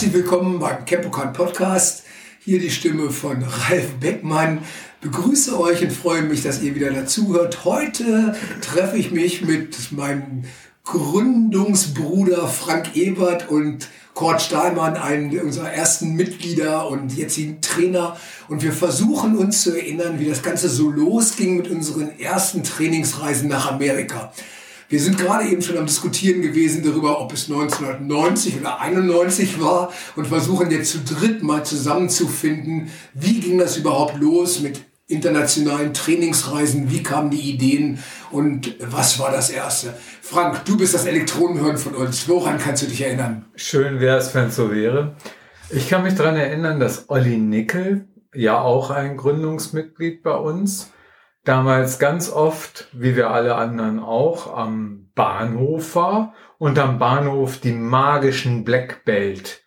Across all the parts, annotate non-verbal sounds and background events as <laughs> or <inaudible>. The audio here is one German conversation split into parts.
Herzlich willkommen beim Campokan Podcast. Hier die Stimme von Ralf Beckmann. Begrüße euch und freue mich, dass ihr wieder dazuhört. Heute treffe ich mich mit meinem Gründungsbruder Frank Ebert und Kurt Stahlmann, einen unserer ersten Mitglieder und jetzigen Trainer. Und wir versuchen uns zu erinnern, wie das Ganze so losging mit unseren ersten Trainingsreisen nach Amerika. Wir sind gerade eben schon am Diskutieren gewesen darüber, ob es 1990 oder 91 war und versuchen jetzt zu dritt mal zusammenzufinden, wie ging das überhaupt los mit internationalen Trainingsreisen, wie kamen die Ideen und was war das Erste? Frank, du bist das Elektronenhirn von uns. Woran kannst du dich erinnern? Schön wäre es, wenn es so wäre. Ich kann mich daran erinnern, dass Olli Nickel, ja auch ein Gründungsmitglied bei uns, damals ganz oft, wie wir alle anderen auch, am Bahnhof war und am Bahnhof die magischen Black Belt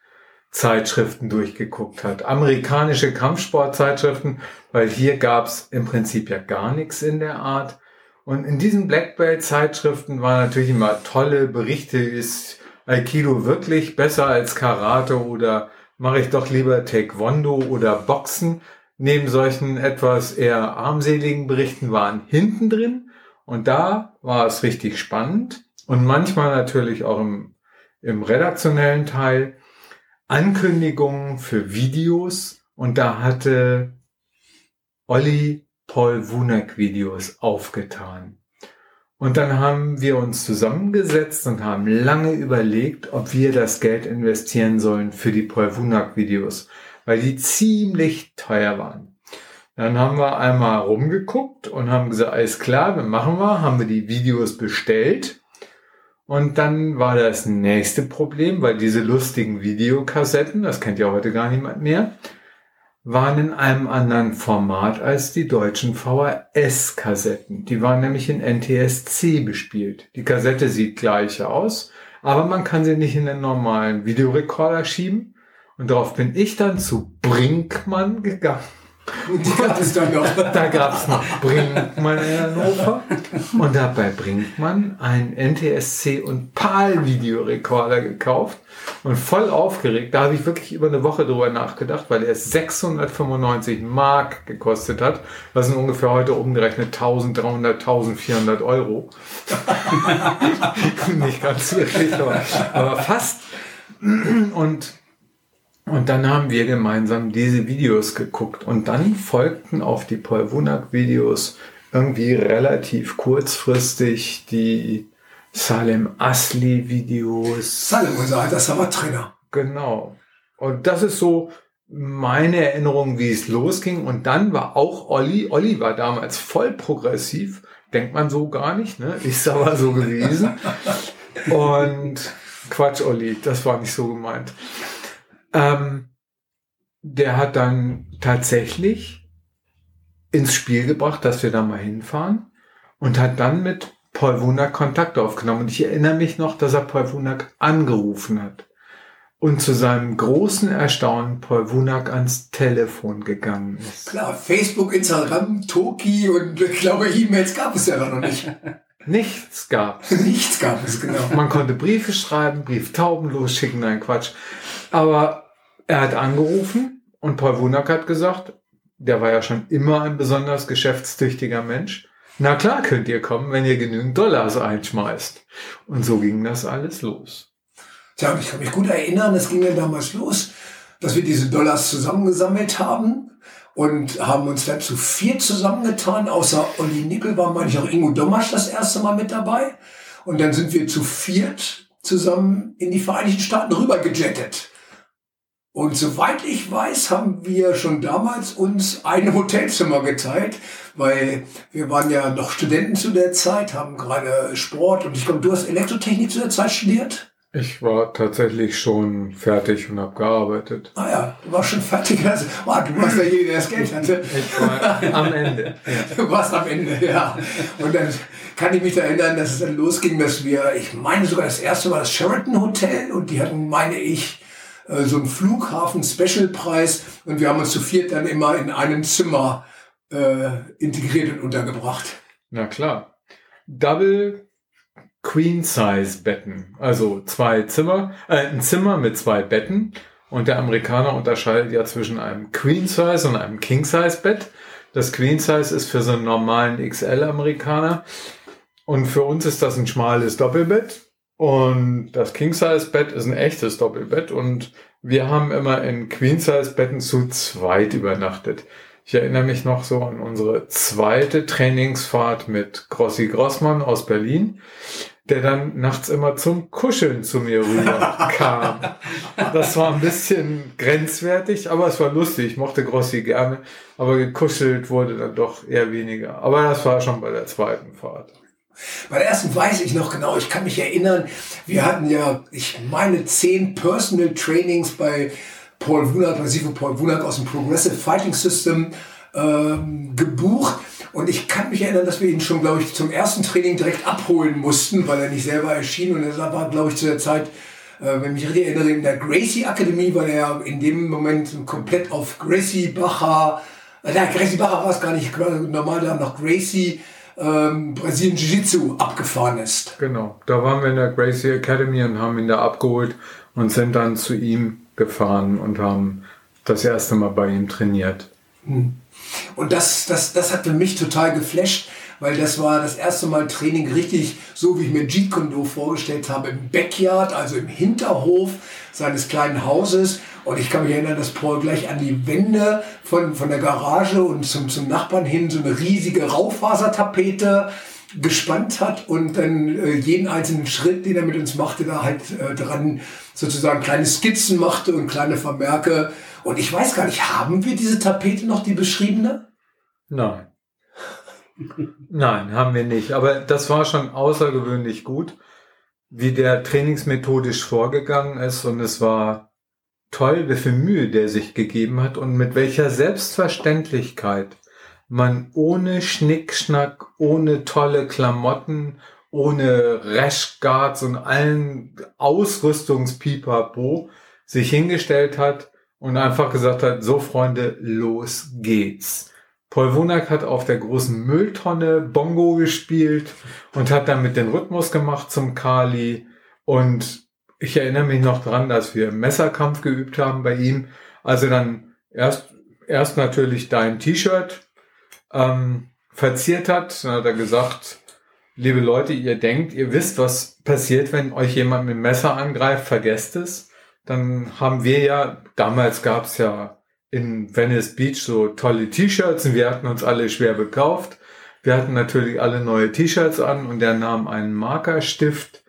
Zeitschriften durchgeguckt hat. Amerikanische Kampfsportzeitschriften, weil hier gab's im Prinzip ja gar nichts in der Art. Und in diesen Black Belt Zeitschriften waren natürlich immer tolle Berichte, ist Aikido wirklich besser als Karate oder mache ich doch lieber Taekwondo oder Boxen neben solchen etwas eher armseligen Berichten waren hinten drin. Und da war es richtig spannend. Und manchmal natürlich auch im, im redaktionellen Teil Ankündigungen für Videos. Und da hatte Olli Paul Wunek Videos aufgetan. Und dann haben wir uns zusammengesetzt und haben lange überlegt, ob wir das Geld investieren sollen für die Paul Wunak Videos weil die ziemlich teuer waren. Dann haben wir einmal rumgeguckt und haben gesagt, alles klar, wir machen wir, haben wir die Videos bestellt. Und dann war das nächste Problem, weil diese lustigen Videokassetten, das kennt ja heute gar niemand mehr, waren in einem anderen Format als die deutschen VHS-Kassetten. Die waren nämlich in NTSC bespielt. Die Kassette sieht gleich aus, aber man kann sie nicht in den normalen Videorekorder schieben, und darauf bin ich dann zu Brinkmann gegangen. Und die gab es dann noch. <laughs> Da gab es noch Brinkmann in Hannover und habe bei Brinkmann einen NTSC und PAL-Videorekorder gekauft und voll aufgeregt. Da habe ich wirklich über eine Woche drüber nachgedacht, weil er 695 Mark gekostet hat. Das sind ungefähr heute umgerechnet 1300, 1400 Euro. <laughs> Nicht ganz wirklich, aber, aber fast. Und und dann haben wir gemeinsam diese Videos geguckt und dann folgten auf die Paul Wunak Videos irgendwie relativ kurzfristig die Salem Asli Videos. Salem, unser alter Sabbat-Trainer. Genau. Und das ist so meine Erinnerung, wie es losging. Und dann war auch Olli, Olli war damals voll progressiv, denkt man so gar nicht, ne? Ist aber so gewesen. <laughs> Und Quatsch, Olli, das war nicht so gemeint. Ähm, der hat dann tatsächlich ins Spiel gebracht, dass wir da mal hinfahren und hat dann mit Paul Wunak Kontakt aufgenommen. Und ich erinnere mich noch, dass er Paul Wunak angerufen hat und zu seinem großen Erstaunen Paul Wunak ans Telefon gegangen ist. Klar, Facebook, Instagram, Toki und ich glaube E-Mails gab es ja noch nicht. <laughs> Nichts gab es. Nichts gab es, genau. Man konnte Briefe schreiben, Brieftauben losschicken, nein, Quatsch. Aber er hat angerufen und Paul Wunak hat gesagt, der war ja schon immer ein besonders geschäftstüchtiger Mensch. Na klar könnt ihr kommen, wenn ihr genügend Dollars einschmeißt. Und so ging das alles los. Tja, ich kann mich gut erinnern, es ging ja damals los, dass wir diese Dollars zusammengesammelt haben und haben uns dann zu vier zusammengetan. Außer Olli Nickel war, ich, auch Ingo Domasch das erste Mal mit dabei. Und dann sind wir zu viert zusammen in die Vereinigten Staaten rübergejettet. Und soweit ich weiß, haben wir schon damals uns ein Hotelzimmer geteilt, weil wir waren ja noch Studenten zu der Zeit, haben gerade Sport und ich glaube, du hast Elektrotechnik zu der Zeit studiert? Ich war tatsächlich schon fertig und habe gearbeitet. Ah ja, du warst schon fertig. Also, <laughs> oh, du warst derjenige, der das Geld hatte. Ich war am Ende. Ja. <laughs> Du warst am Ende, ja. Und dann kann ich mich erinnern, dass es dann losging, dass wir, ich meine sogar das erste Mal das Sheraton Hotel und die hatten, meine ich, äh, so einen Flughafen-Special-Preis und wir haben uns zu viert dann immer in einem Zimmer äh, integriert und untergebracht. Na klar. Double Queen Size Betten, also zwei Zimmer, äh, ein Zimmer mit zwei Betten Und der Amerikaner unterscheidet ja zwischen einem Queen Size und einem King Size Bett. Das Queen Size ist für so einen normalen XL-Amerikaner. Und für uns ist das ein schmales Doppelbett. Und das King Size Bett ist ein echtes Doppelbett. Und wir haben immer in Queen Size Betten zu zweit übernachtet. Ich erinnere mich noch so an unsere zweite Trainingsfahrt mit Grossi Grossmann aus Berlin, der dann nachts immer zum Kuscheln zu mir rüber kam. <laughs> Das war ein bisschen grenzwertig, aber es war lustig. Ich mochte Grossi gerne, aber gekuschelt wurde dann doch eher weniger. Aber das war schon bei der zweiten Fahrt. Bei der ersten weiß ich noch genau, ich kann mich erinnern, wir hatten ja, ich meine, zehn Personal Trainings bei Paul Wunak, Sivo Paul Wunak aus dem Progressive Fighting System ähm, gebucht. Und ich kann mich erinnern, dass wir ihn schon, glaube ich, zum ersten Training direkt abholen mussten, weil er nicht selber erschien. Und er war, glaube ich, zu der Zeit, äh, wenn ich mich richtig erinnere, in der Gracie Akademie, weil er in dem Moment komplett auf Gracie Bacher, äh, Gracie Bacher war es gar nicht, normal da noch Gracie ähm, Brasilien Jiu-Jitsu abgefahren ist. Genau, da waren wir in der Gracie Academy und haben ihn da abgeholt und sind dann zu ihm gefahren und haben das erste Mal bei ihm trainiert. Hm. Und das, das, das hat für mich total geflasht, weil das war das erste Mal Training richtig, so wie ich mir Jeet Kune vorgestellt habe, im Backyard, also im Hinterhof seines kleinen Hauses. Und ich kann mich erinnern, dass Paul gleich an die Wände von, von der Garage und zum, zum Nachbarn hin so eine riesige Raufasertapete gespannt hat und dann äh, jeden einzelnen Schritt, den er mit uns machte, da halt äh, dran sozusagen kleine Skizzen machte und kleine Vermerke. Und ich weiß gar nicht, haben wir diese Tapete noch, die beschriebene? Nein. Nein, haben wir nicht. Aber das war schon außergewöhnlich gut, wie der trainingsmethodisch vorgegangen ist. Und es war toll, wie viel Mühe der sich gegeben hat und mit welcher Selbstverständlichkeit man ohne Schnickschnack, ohne tolle Klamotten, ohne Rashguards und allen Ausrüstungspipapo sich hingestellt hat und einfach gesagt hat, so Freunde, los geht's. Paul Wunak hat auf der großen Mülltonne Bongo gespielt und hat damit den Rhythmus gemacht zum Kali. Und ich erinnere mich noch dran, dass wir Messerkampf geübt haben bei ihm. Also dann erst, erst natürlich dein T-Shirt ähm, verziert hat. Dann hat er gesagt, liebe Leute, ihr denkt, ihr wisst, was passiert, wenn euch jemand mit dem Messer angreift, vergesst es. Dann haben wir ja, damals gab es ja in Venice Beach so tolle T-Shirts und wir hatten uns alle schwer gekauft. Wir hatten natürlich alle neue T-Shirts an und er nahm einen Markerstift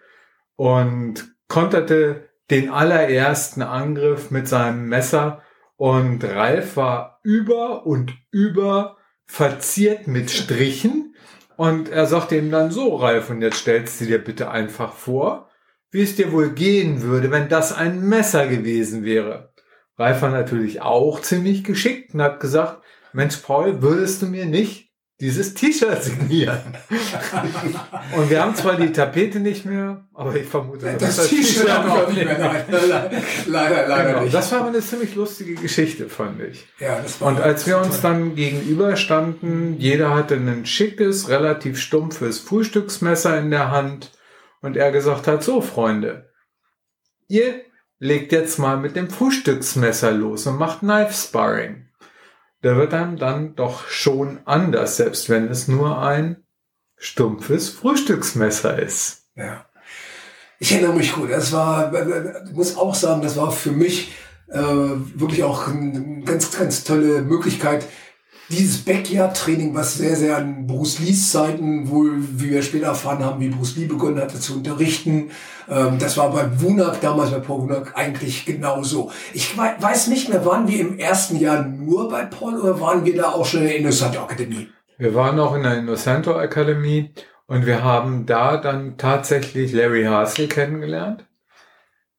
und konterte den allerersten Angriff mit seinem Messer und Ralf war über und über verziert mit Strichen. Und er sagte ihm dann so, Ralf, und jetzt stellst du dir bitte einfach vor, wie es dir wohl gehen würde, wenn das ein Messer gewesen wäre. Ralf war natürlich auch ziemlich geschickt und hat gesagt, Mensch, Paul, würdest du mir nicht dieses T-Shirt signieren? und wir haben zwar die Tapete nicht mehr, aber ich vermute, das, das T-Shirt haben wir auch nicht mehr. Nein, leider, leider genau. nicht. Das war aber eine ziemlich lustige Geschichte, fand ich. Ja, das war und als wir uns dann gegenüberstanden, jeder hatte ein schickes, relativ stumpfes Frühstücksmesser in der Hand und er gesagt hat, so Freunde, ihr legt jetzt mal mit dem Frühstücksmesser los und macht Knife Sparring. Der wird dann dann doch schon anders, selbst wenn es nur ein stumpfes Frühstücksmesser ist. Ja. Ich erinnere mich gut. Das war, ich muss auch sagen, das war für mich äh, wirklich auch eine ganz, ganz tolle Möglichkeit, dieses Backyard-Training, was sehr, sehr an Bruce Lees Zeiten wohl, wie wir später erfahren haben, wie Bruce Lee begonnen hatte zu unterrichten, ähm, das war bei Wunak, damals bei Paul Wunak, eigentlich genauso. Ich weiß nicht mehr, waren wir im ersten Jahr nur bei Paul oder waren wir da auch schon in der Innocento Akademie? Wir waren auch in der Innocento Akademie und wir haben da dann tatsächlich Larry Hassel kennengelernt.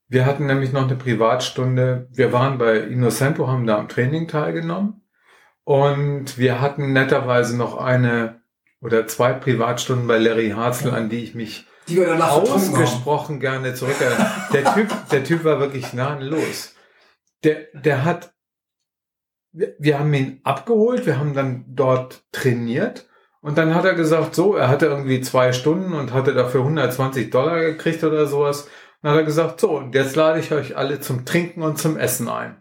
Wir hatten nämlich noch eine Privatstunde. Wir waren bei Innocento, haben da am Training teilgenommen. Und wir hatten netterweise noch eine oder zwei Privatstunden bei Larry Harzel, an die ich mich die wir danach ausgesprochen gerne zurückerinnere. Der Typ, der Typ war wirklich gnadenlos. Der, der hat, wir, wir haben ihn abgeholt, wir haben dann dort trainiert und dann hat er gesagt, so, er hatte irgendwie zwei Stunden und hatte dafür 120 Dollar gekriegt oder sowas dann hat er gesagt, so, und jetzt lade ich euch alle zum Trinken und zum Essen ein.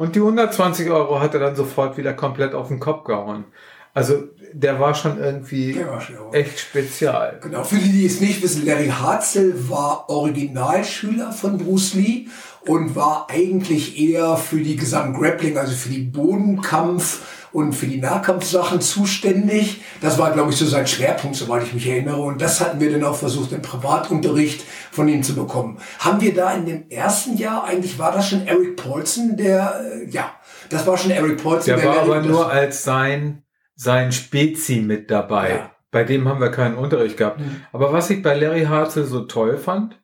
Und die 120 Euro hat er dann sofort wieder komplett auf den Kopf gehauen. Also der war schon irgendwie war schon echt spezial. Genau, für die, die es nicht wissen, Larry Harzel war Originalschüler von Bruce Lee und war eigentlich eher für die gesamten Grappling, also für die Bodenkampf und für die Nahkampfsachen zuständig. Das war, glaube ich, so sein Schwerpunkt, soweit ich mich erinnere. Und das hatten wir dann auch versucht, im Privatunterricht von ihm zu bekommen. Haben wir da in dem ersten Jahr, eigentlich war das schon Eric Paulson, der, äh, ja, das war schon Eric Paulson. Der, der war aber nur als sein, sein Spezi mit dabei. Ja. Bei dem haben wir keinen Unterricht gehabt. Mhm. Aber was ich bei Larry Harzel so toll fand,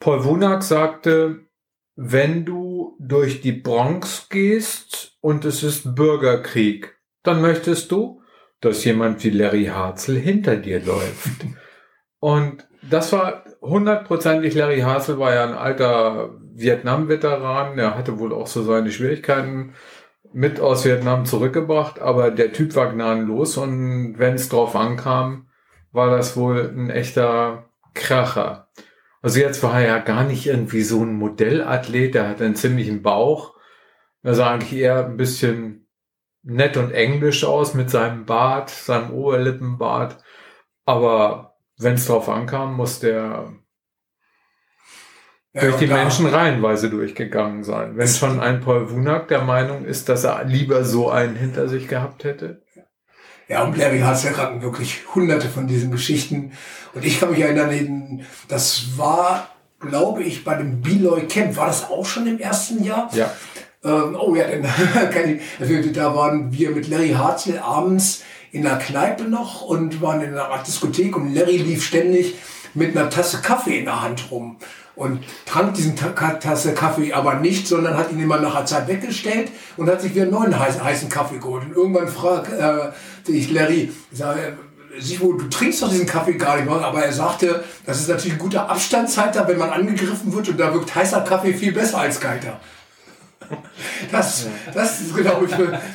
Paul Wunak sagte, wenn du durch die Bronx gehst und es ist Bürgerkrieg, dann möchtest du, dass jemand wie Larry Harzel hinter dir läuft. <laughs> Und das war hundertprozentig, Larry Harzel war ja ein alter Vietnam-Veteran, er hatte wohl auch so seine Schwierigkeiten mit aus Vietnam zurückgebracht, aber der Typ war gnadenlos und wenn es drauf ankam, war das wohl ein echter Kracher. Also jetzt war er ja gar nicht irgendwie so ein Modellathlet, der hat einen ziemlichen Bauch. Er sah eigentlich eher ein bisschen nett und englisch aus mit seinem Bart, seinem Oberlippenbart. Aber wenn es drauf ankam, muss der ja, durch die Menschen reihenweise durchgegangen sein. Wenn schon ein Paul Wunak der Meinung ist, dass er lieber so einen hinter sich gehabt hätte. Ja, und Larry hat ja gerade wirklich hunderte von diesen Geschichten. Und ich kann mich erinnern, das war, glaube ich, bei dem Beloy Camp. War das auch schon im ersten Jahr? Ja. Ähm, oh ja, <laughs> ich, also da waren wir mit Larry Hartzell abends in der Kneipe noch und waren in einer Art Diskothek und Larry lief ständig mit einer Tasse Kaffee in der Hand rum und trank diesen Tasse Kaffee aber nicht, sondern hat ihn immer nach einer Zeit weggestellt und hat sich wieder einen neuen heißen, Kaffee geholt. Und irgendwann fragte äh, ich Larry, sage, Sivo, du trinkst doch diesen Kaffee gar nicht mehr, aber er sagte, das ist natürlich ein guter Abstandshalter, wenn man angegriffen wird und da wirkt heißer Kaffee viel besser als kalter. Das, das glaube ich,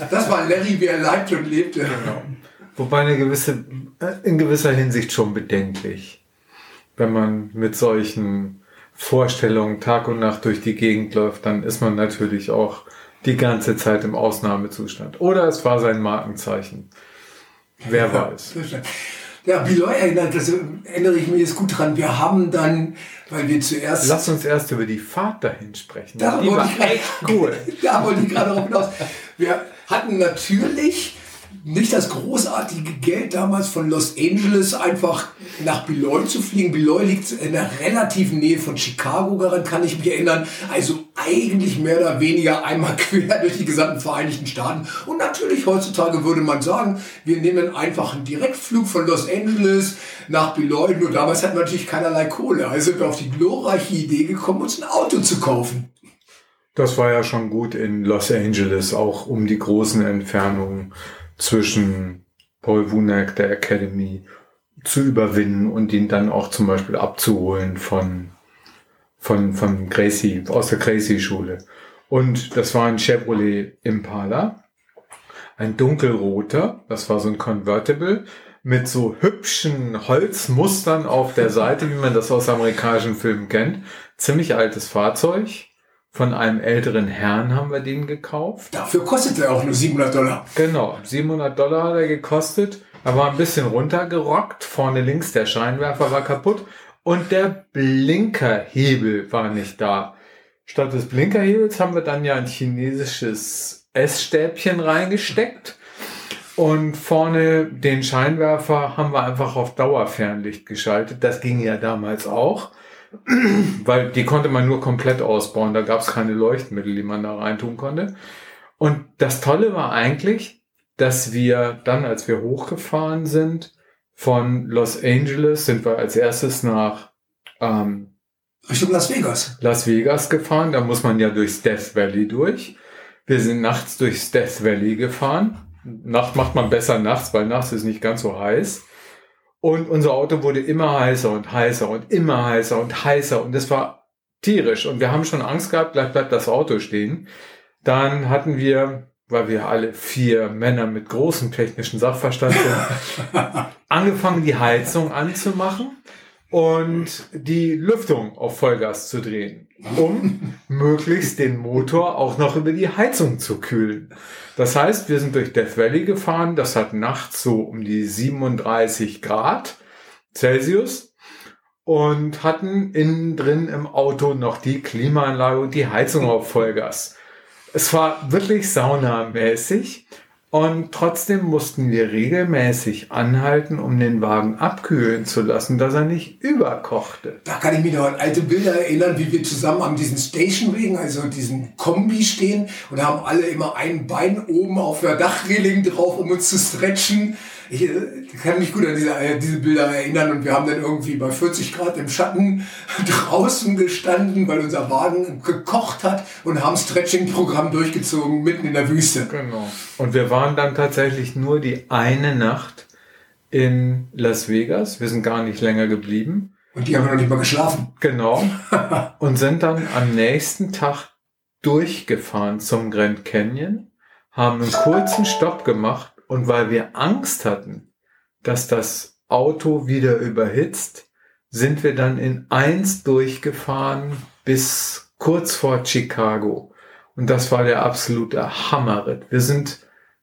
das war Larry, wie er leibte und lebte. Genau. Wobei eine gewisse, äh, in gewisser Hinsicht schon bedenklich, wenn man mit solchen Vorstellungen Tag und Nacht durch die Gegend läuft, dann ist man natürlich auch die ganze Zeit im Ausnahmezustand. Oder es war sein Markenzeichen. Wer ja, weiß. Ja, Biloy erinnert, das erinnere ich mir jetzt gut dran. Wir haben dann, weil wir zuerst. Lass uns erst über die Fahrt dahin sprechen. Da die war echt cool. <laughs> da wollte ich gerade drauf hinaus. Wir hatten natürlich nicht das großartige Geld damals von Los Angeles einfach nach Beloit zu fliegen. Beloit liegt in der relativen Nähe von Chicago, daran kann ich mich erinnern. Also eigentlich mehr oder weniger einmal <laughs> quer durch die gesamten Vereinigten Staaten. Und natürlich heutzutage würde man sagen, wir nehmen einfach einen Direktflug von Los Angeles nach Beloit. Nur damals hatten wir natürlich keinerlei Kohle. Also sind wir auf die glorreiche Idee gekommen, uns ein Auto zu kaufen. Das war ja schon gut in Los Angeles, auch um die großen Entfernungen zwischen Paul Wunak, der Academy, zu überwinden und ihn dann auch zum Beispiel abzuholen von, von, von Gracie, aus der Gracie-Schule. Und das war ein Chevrolet Impala, ein dunkelroter, das war so ein Convertible mit so hübschen Holzmustern auf der Seite, wie man das aus amerikanischen Filmen kennt. Ziemlich altes Fahrzeug von einem älteren Herrn haben wir den gekauft. Dafür kostet er auch nur 700 Dollar. Genau, 700 Dollar hat er gekostet. Er war ein bisschen runtergerockt. Vorne links der Scheinwerfer war kaputt und der Blinkerhebel war nicht da. Statt des Blinkerhebels haben wir dann ja ein chinesisches Essstäbchen reingesteckt. Und vorne den Scheinwerfer haben wir einfach auf Dauerfernlicht geschaltet. Das ging ja damals auch. Weil die konnte man nur komplett ausbauen. Da gab es keine Leuchtmittel, die man da reintun konnte. Und das Tolle war eigentlich, dass wir dann, als wir hochgefahren sind, von Los Angeles sind wir als erstes nach ähm, Richtung Las Vegas. Las Vegas gefahren. Da muss man ja durchs Death Valley durch. Wir sind nachts durchs Death Valley gefahren. Nacht macht man besser nachts, weil nachts ist nicht ganz so heiß. Und unser Auto wurde immer heißer und heißer und immer heißer und heißer. Und das war tierisch. Und wir haben schon Angst gehabt, gleich bleibt das Auto stehen. Dann hatten wir, weil wir alle vier Männer mit großem technischen Sachverstand sind, <laughs> angefangen, die Heizung anzumachen. Und die Lüftung auf Vollgas zu drehen, um <laughs> möglichst den Motor auch noch über die Heizung zu kühlen. Das heißt, wir sind durch Death Valley gefahren, das hat nachts so um die 37 Grad Celsius und hatten innen drin im Auto noch die Klimaanlage und die Heizung auf Vollgas. Es war wirklich saunamäßig und trotzdem mussten wir regelmäßig anhalten, um den Wagen abkühlen zu lassen, dass er nicht überkochte. Da kann ich mich noch an alte Bilder erinnern, wie wir zusammen an diesen Stationwagen, also diesen Kombi stehen und haben alle immer ein Bein oben auf der Dachreling drauf, um uns zu stretchen ich äh, kann mich gut an diese, äh, diese Bilder erinnern und wir haben dann irgendwie bei 40 Grad im Schatten <laughs> draußen gestanden, weil unser Wagen gekocht hat und haben Stretching-Programm durchgezogen mitten in der Wüste. Genau. Und wir waren dann tatsächlich nur die eine Nacht in Las Vegas. Wir sind gar nicht länger geblieben. Und die haben noch nicht mal geschlafen. Genau. <laughs> und sind dann am nächsten Tag durchgefahren zum Grand Canyon, haben einen kurzen Stopp gemacht und weil wir Angst hatten, dass das Auto wieder überhitzt, sind wir dann in eins durchgefahren bis kurz vor Chicago. Und das war der absolute Hammerritt. Wir sind,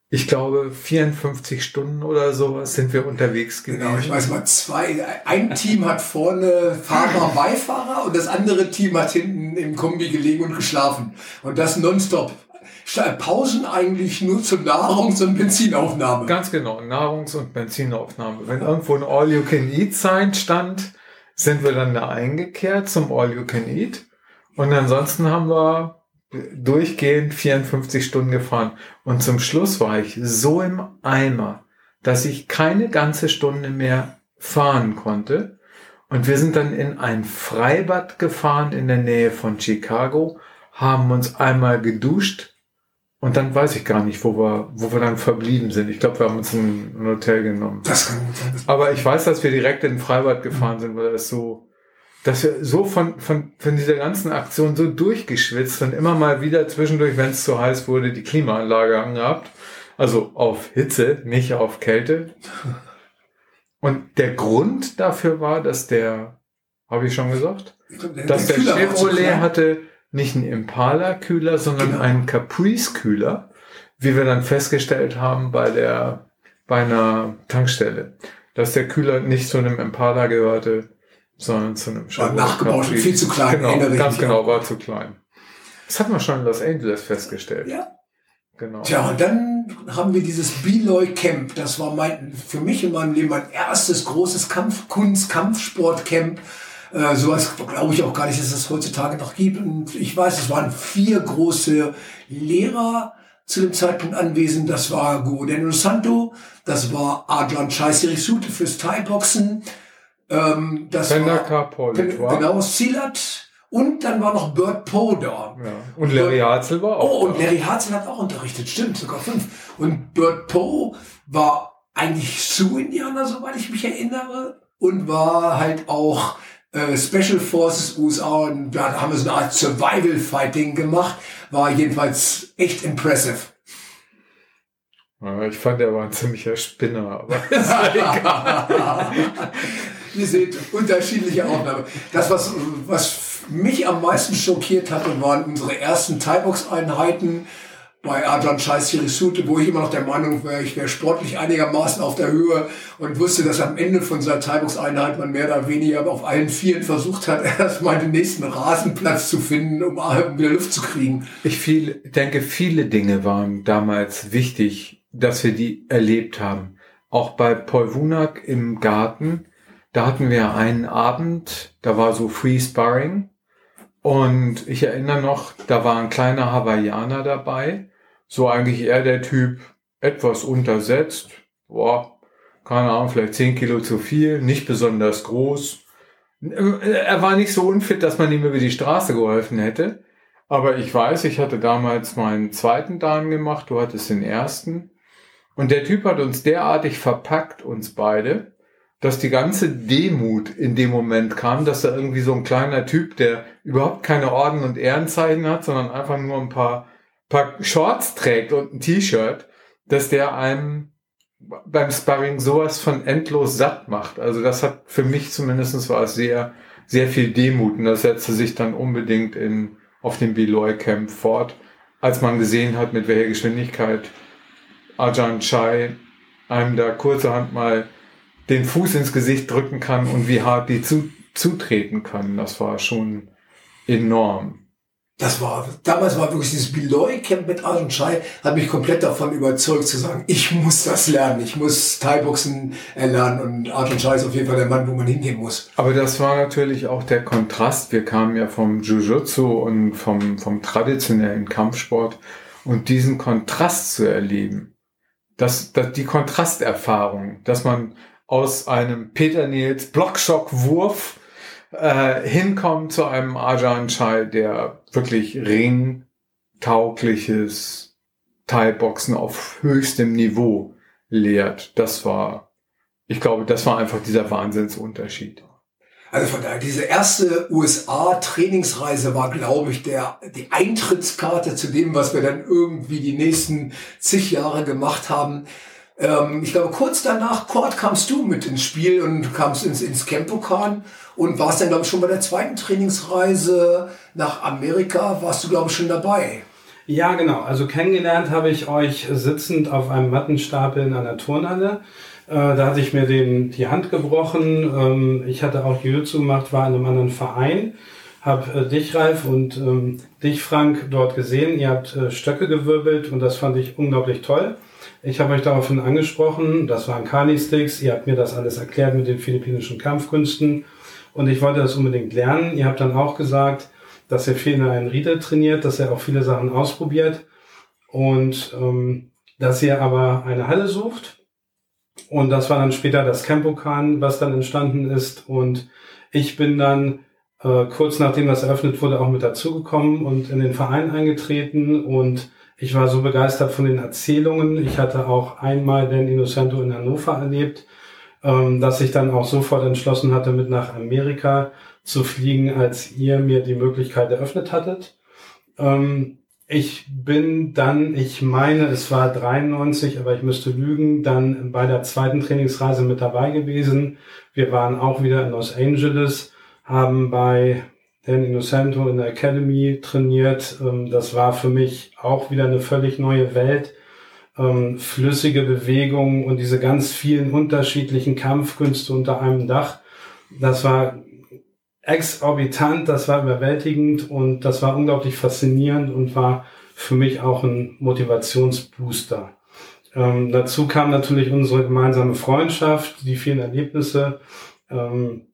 ich glaube, 54 Stunden oder sowas sind wir unterwegs gewesen. Genau, ich weiß mal, zwei, ein Team hat vorne Fahrer, Beifahrer und das andere Team hat hinten im Kombi gelegen und geschlafen. Und das nonstop. Pausen eigentlich nur zur Nahrungs- und Benzinaufnahme. Ganz genau, Nahrungs- und Benzinaufnahme. Wenn irgendwo ein All-You-Can-Eat-Sign stand, sind wir dann da eingekehrt zum All-You-Can-Eat. Und ansonsten haben wir durchgehend 54 Stunden gefahren. Und zum Schluss war ich so im Eimer, dass ich keine ganze Stunde mehr fahren konnte. Und wir sind dann in ein Freibad gefahren in der Nähe von Chicago, haben uns einmal geduscht, und dann weiß ich gar nicht, wo wir, wo wir dann verblieben sind. Ich glaube, wir haben uns ein, ein, Hotel genommen. Das kann gut sein. Aber ich weiß, dass wir direkt in den Freibad gefahren sind, weil das so, dass wir so von, von, von dieser ganzen Aktion so durchgeschwitzt und immer mal wieder zwischendurch, wenn es zu heiß wurde, die Klimaanlage angehabt. Also auf Hitze, nicht auf Kälte. <laughs> Und der Grund dafür war, dass der, habe ich schon gesagt, der, dass der, der Chevrolet hatte nicht ein Impala-Kühler, sondern genau. einen Caprice-Kühler, wie wir dann festgestellt haben bei der bei einer Tankstelle, dass der Kühler nicht zu einem Impala gehörte, sondern zu einem War nachgebaut, Caprice. viel zu klein. Genau, ganz genau, war zu klein. Das hat man schon in Los Angeles festgestellt. Ja. Genau. Tja, und dann haben wir dieses Beloy Camp. Das war mein, für mich in meinem Leben mein erstes großes Kampf, Kunst, Kampfsportcamp. Äh, sowas glaube ich auch gar nicht, dass es heutzutage noch gibt. Und ich weiß, es waren vier große Lehrer zu dem Zeitpunkt anwesend. Das war Guadeno Santo, das war Adrian Chaisirisuti fürs Thai-Boxen. Ähm, das Pendaka war genau Silat. Und dann war noch Bert Poe da. Ja. Und Larry Harzel war auch. Oh, und Larry Harzel hat auch unterrichtet, stimmt, sogar fünf. Und Bert Poe war eigentlich Sioux-Indianer, soweit ich mich erinnere. Und war halt auch äh, Special Forces USA und da haben wir so eine Art Survival Fighting gemacht. War jedenfalls echt impressive. ich fand, er war ein ziemlicher Spinner, aber <laughs> ist egal. <laughs> Ihr seht unterschiedliche Aufnahmen. Das, was, was mich am meisten schockiert hatte, waren unsere ersten Thai-Box-Einheiten bei Adrian Scheiß Hirisute, wo ich immer noch der Meinung wäre, ich wäre sportlich einigermaßen auf der Höhe und wusste, dass am Ende von seiner Teilungseinheit man mehr oder weniger auf allen Vieren versucht hat, <laughs> erstmal den nächsten Rasenplatz zu finden, um wieder Luft zu kriegen. Ich viel, denke, viele Dinge waren damals wichtig, dass wir die erlebt haben. Auch bei Paul Wunak im Garten, da hatten wir einen Abend, da war so Free Sparring. Und ich erinnere noch, da war ein kleiner Hawaiianer dabei so eigentlich eher der Typ etwas untersetzt. Boah, keine Ahnung, vielleicht zehn Kilo zu viel, nicht besonders groß. Er war nicht so unfit, dass man ihm über die Straße geholfen hätte. Aber ich weiß, ich hatte damals meinen zweiten Dan gemacht, du hattest den ersten. Und der Typ hat uns derartig verpackt, uns beide, dass die ganze Demut in dem Moment kam, dass da irgendwie so ein kleiner Typ, der überhaupt keine Orden und Ehrenzeichen hat, sondern einfach nur ein paar paar Shorts trägt und ein T-Shirt, dass der einem beim Sparring sowas von endlos satt macht. Also das hat für mich zumindest war es sehr, sehr viel Demut und das setzte sich dann unbedingt in, auf dem Beloy Camp fort, als man gesehen hat, mit welcher Geschwindigkeit Ajahn Chai einem da kurzerhand mal den Fuß ins Gesicht drücken kann und wie hart die zu, zutreten können. Das war schon enorm das war, damals war wirklich dieses Beloy-Camp mit Arjun Chai, hat mich komplett davon überzeugt zu sagen, ich muss das lernen, ich muss Thai-Boxen erlernen und Arjun Chai ist auf jeden Fall der Mann, wo man hingehen muss. Aber das war natürlich auch der Kontrast. Wir kamen ja vom Jiu-Jitsu und vom, vom traditionellen Kampfsport und diesen Kontrast zu erleben, das, das, die Kontrasterfahrung, dass man aus einem Peter Nils Blockschock-Wurf äh, hinkommen zu einem Ajahn Chai, der wirklich ringtaugliches Thai-Boxen auf höchstem Niveau lehrt. Das war, ich glaube, das war einfach dieser Wahnsinnsunterschied. Also von daher, diese erste USA-Trainingsreise war, glaube ich, der, die Eintrittskarte zu dem, was wir dann irgendwie die nächsten zig Jahre gemacht haben. Ähm, ich glaube, kurz danach, Kurt, kamst du mit ins Spiel und kamst ins, ins Campokan und warst dann, glaube ich, schon bei der zweiten Trainingsreise nach Amerika, warst du, glaube ich, schon dabei. Ja, genau. Also kennengelernt habe ich euch sitzend auf einem Mattenstapel in einer Turnhalle. Äh, da hatte ich mir den, die Hand gebrochen. Ähm, ich hatte auch Jiu-Jitsu gemacht, war in einem anderen Verein. Hab äh, dich, Ralf, und ähm, dich, Frank, dort gesehen. Ihr habt äh, Stöcke gewirbelt und das fand ich unglaublich toll. Ich habe euch daraufhin angesprochen, das waren Kali-Sticks, ihr habt mir das alles erklärt mit den philippinischen Kampfkünsten und ich wollte das unbedingt lernen. Ihr habt dann auch gesagt, dass ihr viel in einen Rieder trainiert, dass ihr auch viele Sachen ausprobiert und ähm, dass ihr aber eine Halle sucht. Und das war dann später das Campokan, was dann entstanden ist. Und ich bin dann äh, kurz nachdem das eröffnet wurde auch mit dazugekommen und in den Verein eingetreten und ich war so begeistert von den Erzählungen. Ich hatte auch einmal den Innocento in Hannover erlebt, ähm, dass ich dann auch sofort entschlossen hatte, mit nach Amerika zu fliegen, als ihr mir die Möglichkeit eröffnet hattet. Ähm, ich bin dann, ich meine, es war 93, aber ich müsste lügen, dann bei der zweiten Trainingsreise mit dabei gewesen. Wir waren auch wieder in Los Angeles, haben bei Dan Innocento in der Academy trainiert. Ähm, das war für mich auch wieder eine völlig neue Welt. Ähm, flüssige Bewegung und diese ganz vielen unterschiedlichen Kampfkünste unter einem Dach. Das war exorbitant, das war überwältigend und das war unglaublich faszinierend und war für mich auch ein Motivationsbooster. Ähm, dazu kam natürlich unsere gemeinsame Freundschaft, die vielen Erlebnisse. Ähm,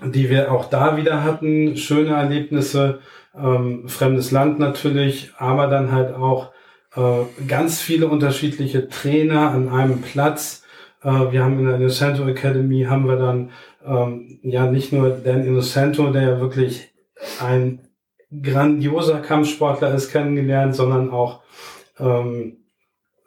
die wir auch da wieder hatten, schöne Erlebnisse, ähm, fremdes Land natürlich, aber dann halt auch äh, ganz viele unterschiedliche Trainer an einem Platz. Äh, wir haben in der Innocento Academy haben wir dann ähm, ja nicht nur Dan Innocento, der ja wirklich ein grandioser Kampfsportler ist, kennengelernt, sondern auch ähm,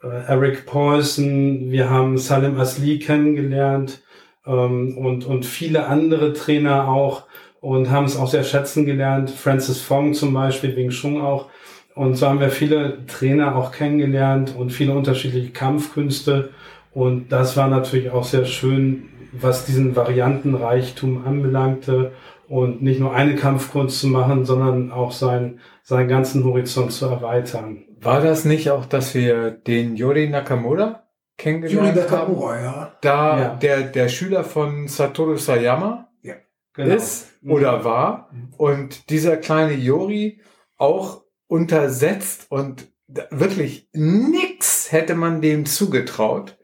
äh, Eric Paulson, wir haben Salim Asli kennengelernt, ähm, und, und viele andere Trainer auch und haben es auch sehr schätzen gelernt. Francis Fong zum Beispiel, Wing Chun auch. Und so haben wir viele Trainer auch kennengelernt und viele unterschiedliche Kampfkünste. Und das war natürlich auch sehr schön, was diesen Variantenreichtum anbelangte und nicht nur eine Kampfkunst zu machen, sondern auch sein, seinen ganzen Horizont zu erweitern. War das nicht auch, dass wir den Yori Nakamura kennengelernt Yuri haben. Ja. Da ja. Der, der Schüler von Satoru Sayama ja. genau. ist mhm. oder war. Mhm. Und dieser kleine Yori auch untersetzt und wirklich nix hätte man dem zugetraut.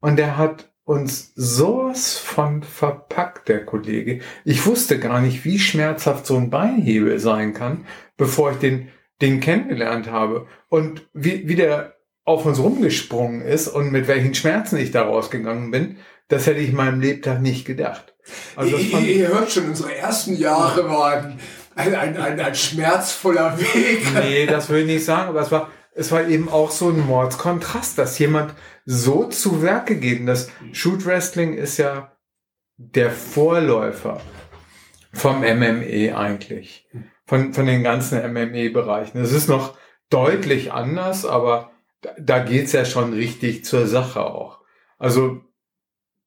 Und er hat uns sowas von verpackt, der Kollege. Ich wusste gar nicht, wie schmerzhaft so ein Beinhebel sein kann, bevor ich den, den kennengelernt habe. Und wie, wie der auf uns rumgesprungen ist und mit welchen Schmerzen ich da rausgegangen bin, das hätte ich in meinem Lebtag nicht gedacht. Also ihr, ihr hört schon, unsere ersten Jahre waren ein, ein, ein, ein schmerzvoller Weg. Nee, das will ich nicht sagen, aber es war, es war eben auch so ein Mordskontrast, dass jemand so zu Werke. Und das Shoot Wrestling ist ja der Vorläufer vom MME eigentlich. Von, von den ganzen MME-Bereichen. Es ist noch deutlich anders, aber da, da geht's ja schon richtig zur Sache auch. Also,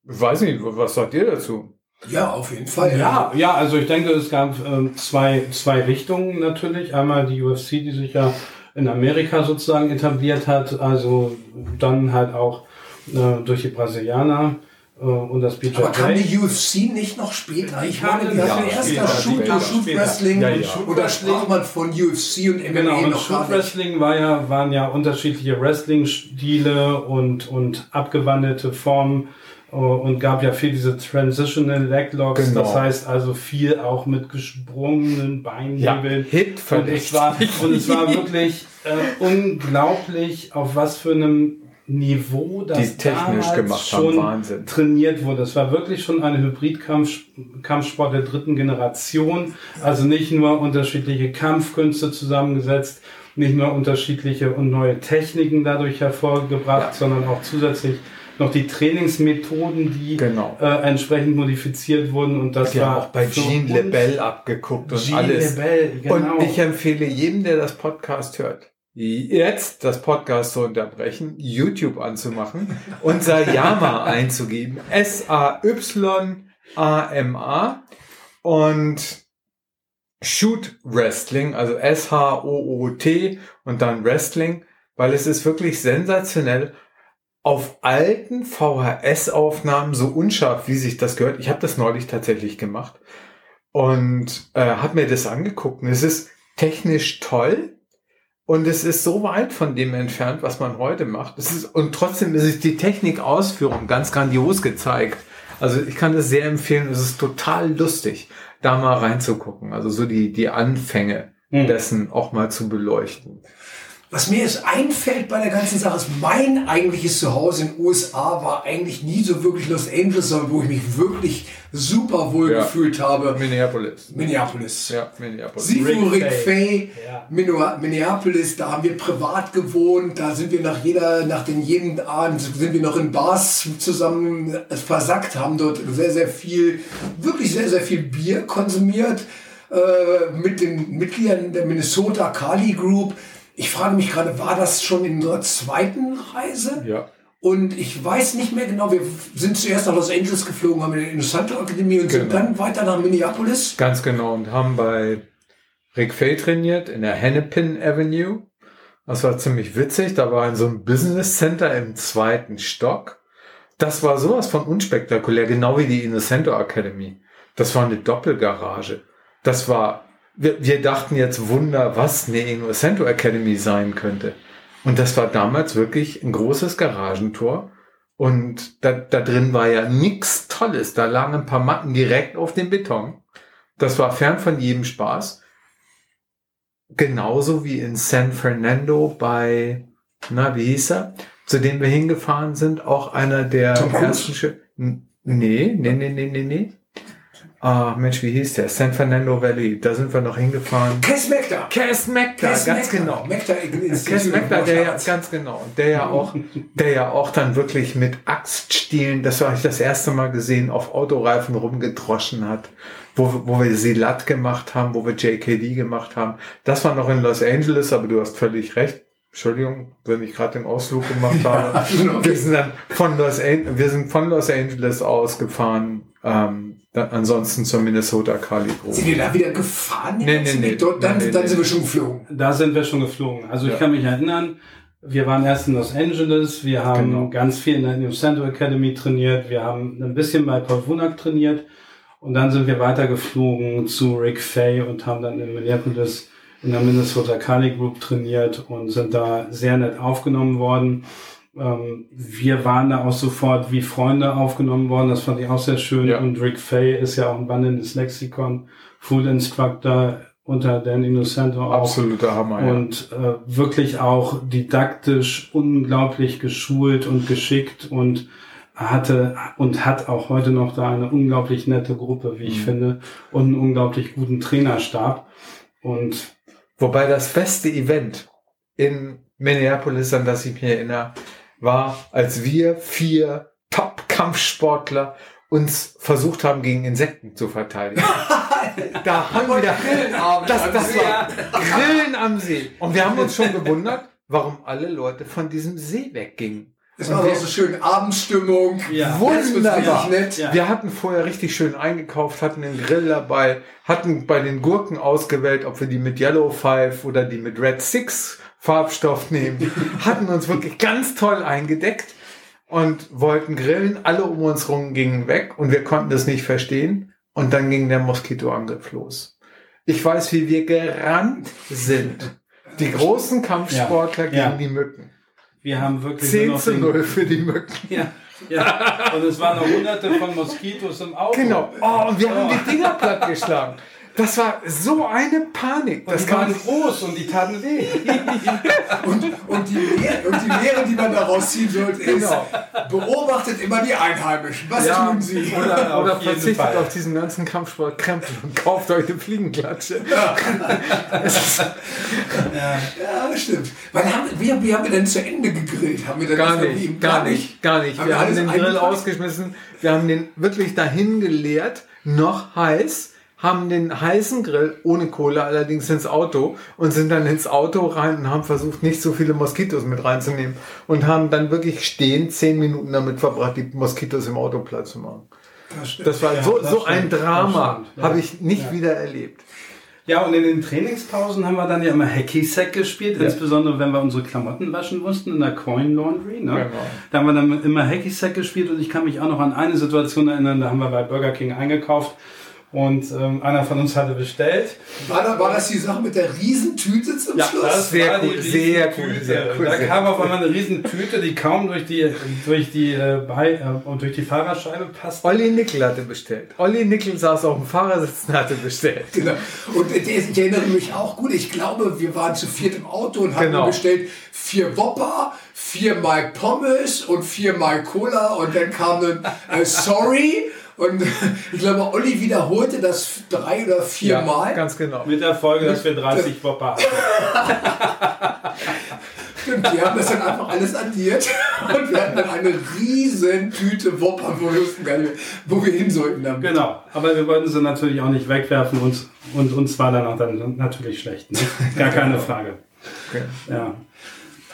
ich weiß nicht, was sagt ihr dazu? Ja, auf jeden Fall. Ja, ja, also ich denke, es gab ähm, zwei, zwei Richtungen natürlich. Einmal die UFC, die sich ja in Amerika sozusagen etabliert hat, also dann halt auch äh, durch die Brasilianer äh, und das BJJ. Aber kam die UFC nicht noch später? Ich meine, die die ja, erst das Shoot, später, Shoot später. Wrestling Ja, ja. oder sprach man von UFC und MMA Genau, und noch gar Shoot nicht. Wrestling war ja, waren ja unterschiedliche Wrestling-Stile und, und abgewandelte Formen äh, und gab ja viel diese Transitional Leglocks, Genau. das heißt also viel auch mit gesprungenen Beinhebeln. Hit Und es war, und es war wirklich äh, unglaublich, auf was für einem Niveau das Die technisch damals gemacht haben, schon Wahnsinn. trainiert wurde. Es war wirklich schon ein Hybrid-Kampfsport der dritten Generation. Also nicht nur unterschiedliche Kampfkünste zusammengesetzt, nicht nur unterschiedliche und neue Techniken dadurch hervorgebracht, Ja. sondern auch zusätzlich noch die Trainingsmethoden, die Genau. äh, entsprechend modifiziert wurden. Und das Die war auch bei Jean Lebel abgeguckt und Jean alles. Lebel, genau. Und ich empfehle jedem, der das Podcast hört, jetzt das Podcast zu unterbrechen, YouTube anzumachen und Sayama <laughs> einzugeben. S-A-Y-A-M-A und Shoot Wrestling, also S-H-O-O-T und dann Wrestling, weil es ist wirklich sensationell. Auf alten VHS-Aufnahmen so unscharf, wie sich das gehört. Ich habe das neulich tatsächlich gemacht und äh, habe mir das angeguckt. Und es ist technisch toll und es ist so weit von dem entfernt, was man heute macht. Es ist, und trotzdem ist es die Technikausführung ganz grandios gezeigt. Also ich kann das sehr empfehlen. Es ist total lustig, da mal reinzugucken. Also so die, die Anfänge Hm. dessen auch mal zu beleuchten. Was mir jetzt einfällt bei der ganzen Sache ist, mein eigentliches Zuhause in den USA war eigentlich nie so wirklich Los Angeles, sondern wo ich mich wirklich super wohl Ja. gefühlt habe. Minneapolis. Minneapolis. Ja, Minneapolis. Sifu, Rick Rick Fay, Ja. Minneapolis, da haben wir privat gewohnt, da sind wir nach jeder, nach den jeden Abend sind wir noch in Bars zusammen versackt, haben dort sehr, sehr viel, wirklich sehr, sehr viel Bier konsumiert äh, mit den Mitgliedern der Minnesota Kali Group. Ich frage mich gerade, war das schon in unserer zweiten Reise? Ja. Und ich weiß nicht mehr genau, wir sind zuerst nach Los Angeles geflogen, haben in der Innocento Akademie und sind Genau. dann weiter nach Minneapolis. Ganz genau. Und haben bei Rick Fay trainiert in der Hennepin Avenue. Das war ziemlich witzig. Da war in so einem Business Center im zweiten Stock. Das war sowas von unspektakulär, genau wie die Innocento Academy. Das war eine Doppelgarage. Das war, wir, wir dachten jetzt Wunder, was eine Innocento Academy sein könnte. Und das war damals wirklich ein großes Garagentor. Und da, da drin war ja nichts Tolles. Da lagen ein paar Matten direkt auf dem Beton. Das war fern von jedem Spaß. Genauso wie in San Fernando bei, na, wie hieß er? Zu dem wir hingefahren sind, auch einer der ersten Schi N- Nee, nee, nee, nee, nee, nee. Ah, Mensch, wie hieß der? San Fernando Valley. Da sind wir noch hingefahren. Cass Mekta. Cass Mekta, Cass ganz Mekta. genau. Mekta Cass Mekta, der ja, ganz genau, der ja auch, <laughs> der ja auch dann wirklich mit Axtstielen, das habe ich das erste Mal gesehen, auf Autoreifen rumgedroschen hat, wo, wo wir Silat gemacht haben, wo wir JKD gemacht haben. Das war noch in Los Angeles, aber du hast völlig recht. Entschuldigung, wenn ich gerade den Ausflug gemacht <laughs> habe. okay. Wir sind dann von Los, An wir sind von Los Angeles ausgefahren, ähm, dann ansonsten zur Minnesota Kali Group. Sind wir da wieder gefahren? Nee, nee, nee. Dort, dann Nee, nee, dann sind wir schon geflogen. Da sind wir schon geflogen. Also Ja. ich kann mich erinnern, wir waren erst in Los Angeles, wir haben Genau. ganz viel in der New Center Academy trainiert, wir haben ein bisschen bei Paul Wunak trainiert und dann sind wir weitergeflogen zu Rick Fay und haben dann in Minneapolis in der Minnesota Kali Group trainiert und sind da sehr nett aufgenommen worden. Ähm, wir waren da auch sofort wie Freunde aufgenommen worden, das fand ich auch sehr schön. Ja. Und Rick Fay ist ja auch ein wandelndes Lexikon, Full Instructor unter Dan Innocento auch. Absoluter Hammer, ja. Und äh, wirklich auch didaktisch unglaublich geschult und geschickt und hatte und hat auch heute noch da eine unglaublich nette Gruppe, wie ich Mhm. finde, und einen unglaublich guten Trainerstab. Und Wobei das beste Event in Minneapolis, an das ich mich erinnere, war, als wir vier Top-Kampfsportler uns versucht haben, gegen Insekten zu verteidigen. <laughs> da haben wir das, das war Grillen am See. Und wir haben uns schon gewundert, warum alle Leute von diesem See weggingen. Es war auch so schön Abendstimmung. Ja. Wunderbar. nett. Ja. Wir hatten vorher richtig schön eingekauft, hatten den Grill dabei, hatten bei den Gurken ausgewählt, ob wir die mit Yellow Five oder die mit Red Six Farbstoff nehmen. <laughs> hatten uns wirklich ganz toll eingedeckt und wollten grillen. Alle um uns rum gingen weg und wir konnten das nicht verstehen. Und dann ging der Moskitoangriff los. Ich weiß, wie wir gerannt sind. Die großen Kampfsportler Ja. Ja. gegen die Mücken. Wir haben wirklich 10 nur noch zu den- 0 für die Mücken. <laughs> Ja, ja. Und es waren noch hunderte von Moskitos im Auto. Genau. Oh, und wir haben die Dinger <laughs> plattgeschlagen. Das war so eine Panik. Das Das kann waren groß und die taten weh. <laughs> Und, und, die Lehre, und die Lehre, die man daraus ziehen sollte, ist, Genau. beobachtet immer die Einheimischen. Was Ja, tun sie? Oder, oder auf verzichtet Fall. auf diesen ganzen Kampfsportkrempel und kauft euch eine Fliegenklatsche. <laughs> Es ist Ja, das stimmt. Wann haben, wie, wie haben wir denn zu Ende gegrillt? Haben wir denn gar nicht, gar nicht, gar nicht. Haben Wir wir haben den Grill ausgeschmissen. Wir haben den wirklich dahin geleert, noch heiß, haben den heißen Grill ohne Kohle allerdings ins Auto und sind dann ins Auto rein und haben versucht, nicht so viele Moskitos mit reinzunehmen und haben dann wirklich stehend zehn Minuten damit verbracht, die Moskitos im Auto platt zu machen. Das. Das war Ja, so, das so ein Drama, ja. habe ich nicht Ja. wieder erlebt. Ja, und in den Trainingspausen haben wir dann ja immer Hacky-Sack gespielt, insbesondere wenn wir unsere Klamotten waschen mussten in der Coin Laundry. Ne? Genau. Da haben wir dann immer Hacky-Sack gespielt und ich kann mich auch noch an eine Situation erinnern, da haben wir bei Burger King eingekauft und ähm, einer von uns hatte bestellt. War, da, war das die Sache mit der Riesentüte zum Schluss? sehr war die cool, sehr Riesentüte. cool, sehr cool, Da sehr kam auf einmal eine Riesentüte, die kaum durch die, durch die, äh, bei, äh, und durch die Fahrerscheibe passte. Olli Nickel hatte bestellt. Olli Nickel saß auf dem Fahrersitz und hatte bestellt. Genau. Und ich erinnere mich auch gut, ich glaube, wir waren zu viert im Auto und haben Genau. bestellt vier Whopper, vier Mal Pommes und vier Mal Cola und dann kam dann äh, Sorry und <laughs> ich glaube, Olli wiederholte das drei oder vier Mal. ganz genau. Mit der Folge, dass wir 30 Whopper hatten. <laughs> Stimmt, die haben das dann einfach alles addiert und wir hatten dann eine riesen Tüte Whopper, wo wir wussten gar nicht, wo wir hin sollten damit. Genau, aber wir wollten sie natürlich auch nicht wegwerfen und, und uns war dann auch dann natürlich schlecht. Ne? <laughs> Gar keine Frage. Okay. Ja.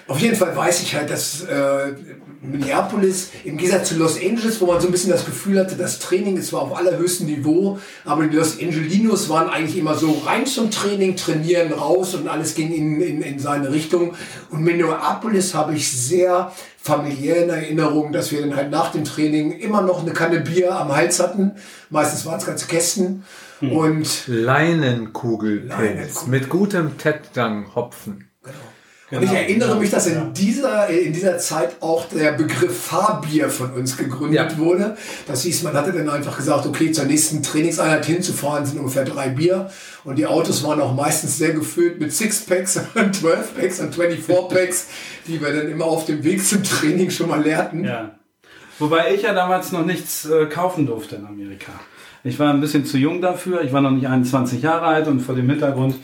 Auf jeden Fall weiß ich halt, dass äh, Minneapolis im Gegensatz zu Los Angeles, wo man so ein bisschen das Gefühl hatte, das Training ist zwar auf allerhöchstem Niveau, aber die Los Angelinos waren eigentlich immer so rein zum Training, trainieren, raus und alles ging in, in, in seine Richtung. Und Minneapolis habe ich sehr familiär in Erinnerung, dass wir dann halt nach dem Training immer noch eine Kanne Bier am Hals hatten. Meistens waren es ganze Kästen. Und Leinenkugelpilz Leinenkugel. mit gutem Tettang-Hopfen. Und ich Genau. erinnere mich, dass in, dieser, in dieser Zeit auch der Begriff Fahrbier von uns gegründet Ja. wurde. Das hieß, man hatte dann einfach gesagt, okay, zur nächsten Trainingseinheit hinzufahren sind ungefähr drei Bier. Und die Autos waren auch meistens sehr gefüllt mit Sixpacks <laughs> und 12-Packs und 24-Packs, die wir dann immer auf dem Weg zum Training schon mal leerten. ja. Wobei ich ja damals noch nichts äh, kaufen durfte in Amerika. Ich war ein bisschen zu jung dafür. Ich war noch nicht 21 Jahre alt und vor dem Hintergrund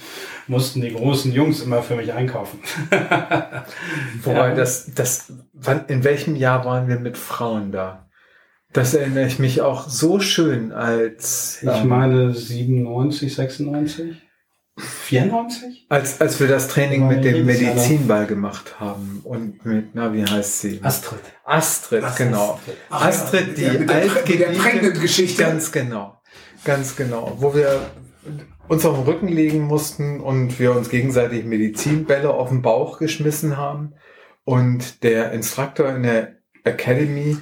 mussten die großen Jungs immer für mich einkaufen. <laughs> Wobei Ja. das, das, wann, in welchem Jahr waren wir mit Frauen da? Das erinnere ich mich auch so schön als, Ich ähm, meine 97, 96, 94? als, als wir das Training mit dem Jahr Medizinball gemacht haben und mit, na, wie heißt sie? Astrid. Astrid, Ach, genau. Ach ja, Astrid, die der- mit der mit der. Ganz genau. Ganz genau. Wo wir uns auf den Rücken legen mussten und wir uns gegenseitig Medizinbälle auf den Bauch geschmissen haben. Und der Instruktor in der Academy,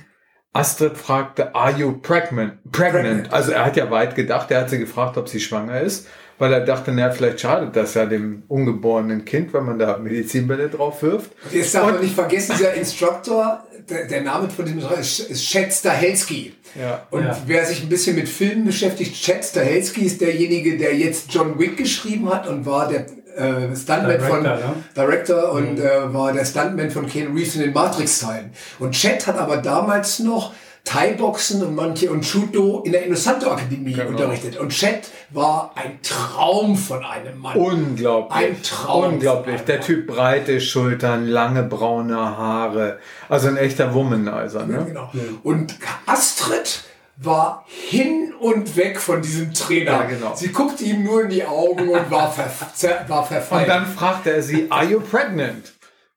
Astrid fragte, are you pregnant? Pregnant. Pregnant. Also er hat ja weit gedacht, er hat sie gefragt, ob sie schwanger ist, weil er dachte, naja, vielleicht schadet das ja dem ungeborenen Kind, wenn man da Medizinbälle drauf wirft. Jetzt darf man nicht vergessen, dieser Instructor, der, der Name von dem Instructor ist, ist Chet Stahelski. Ja. Und Ja. wer sich ein bisschen mit Filmen beschäftigt, Chet Stahelski ist derjenige, der jetzt John Wick geschrieben hat und war der äh, Stuntman von Director, ne? Director und äh, war der Stuntman von Keanu Reeves in den Matrix-Teilen. Und Chet hat aber damals noch Thai-Boxen und manche und Judo in der Inosanto-Akademie Genau. unterrichtet. Und Chet war ein Traum von einem Mann. Unglaublich. Ein Traum. Unglaublich. Der Typ breite Schultern, lange braune Haare. Also ein echter Womanizer, ne? Genau. Und Astrid war hin und weg von diesem Trainer. Ja, genau. Sie guckte ihm nur in die Augen und war, <laughs> ver war verfallen. Und dann fragte er sie, are you pregnant?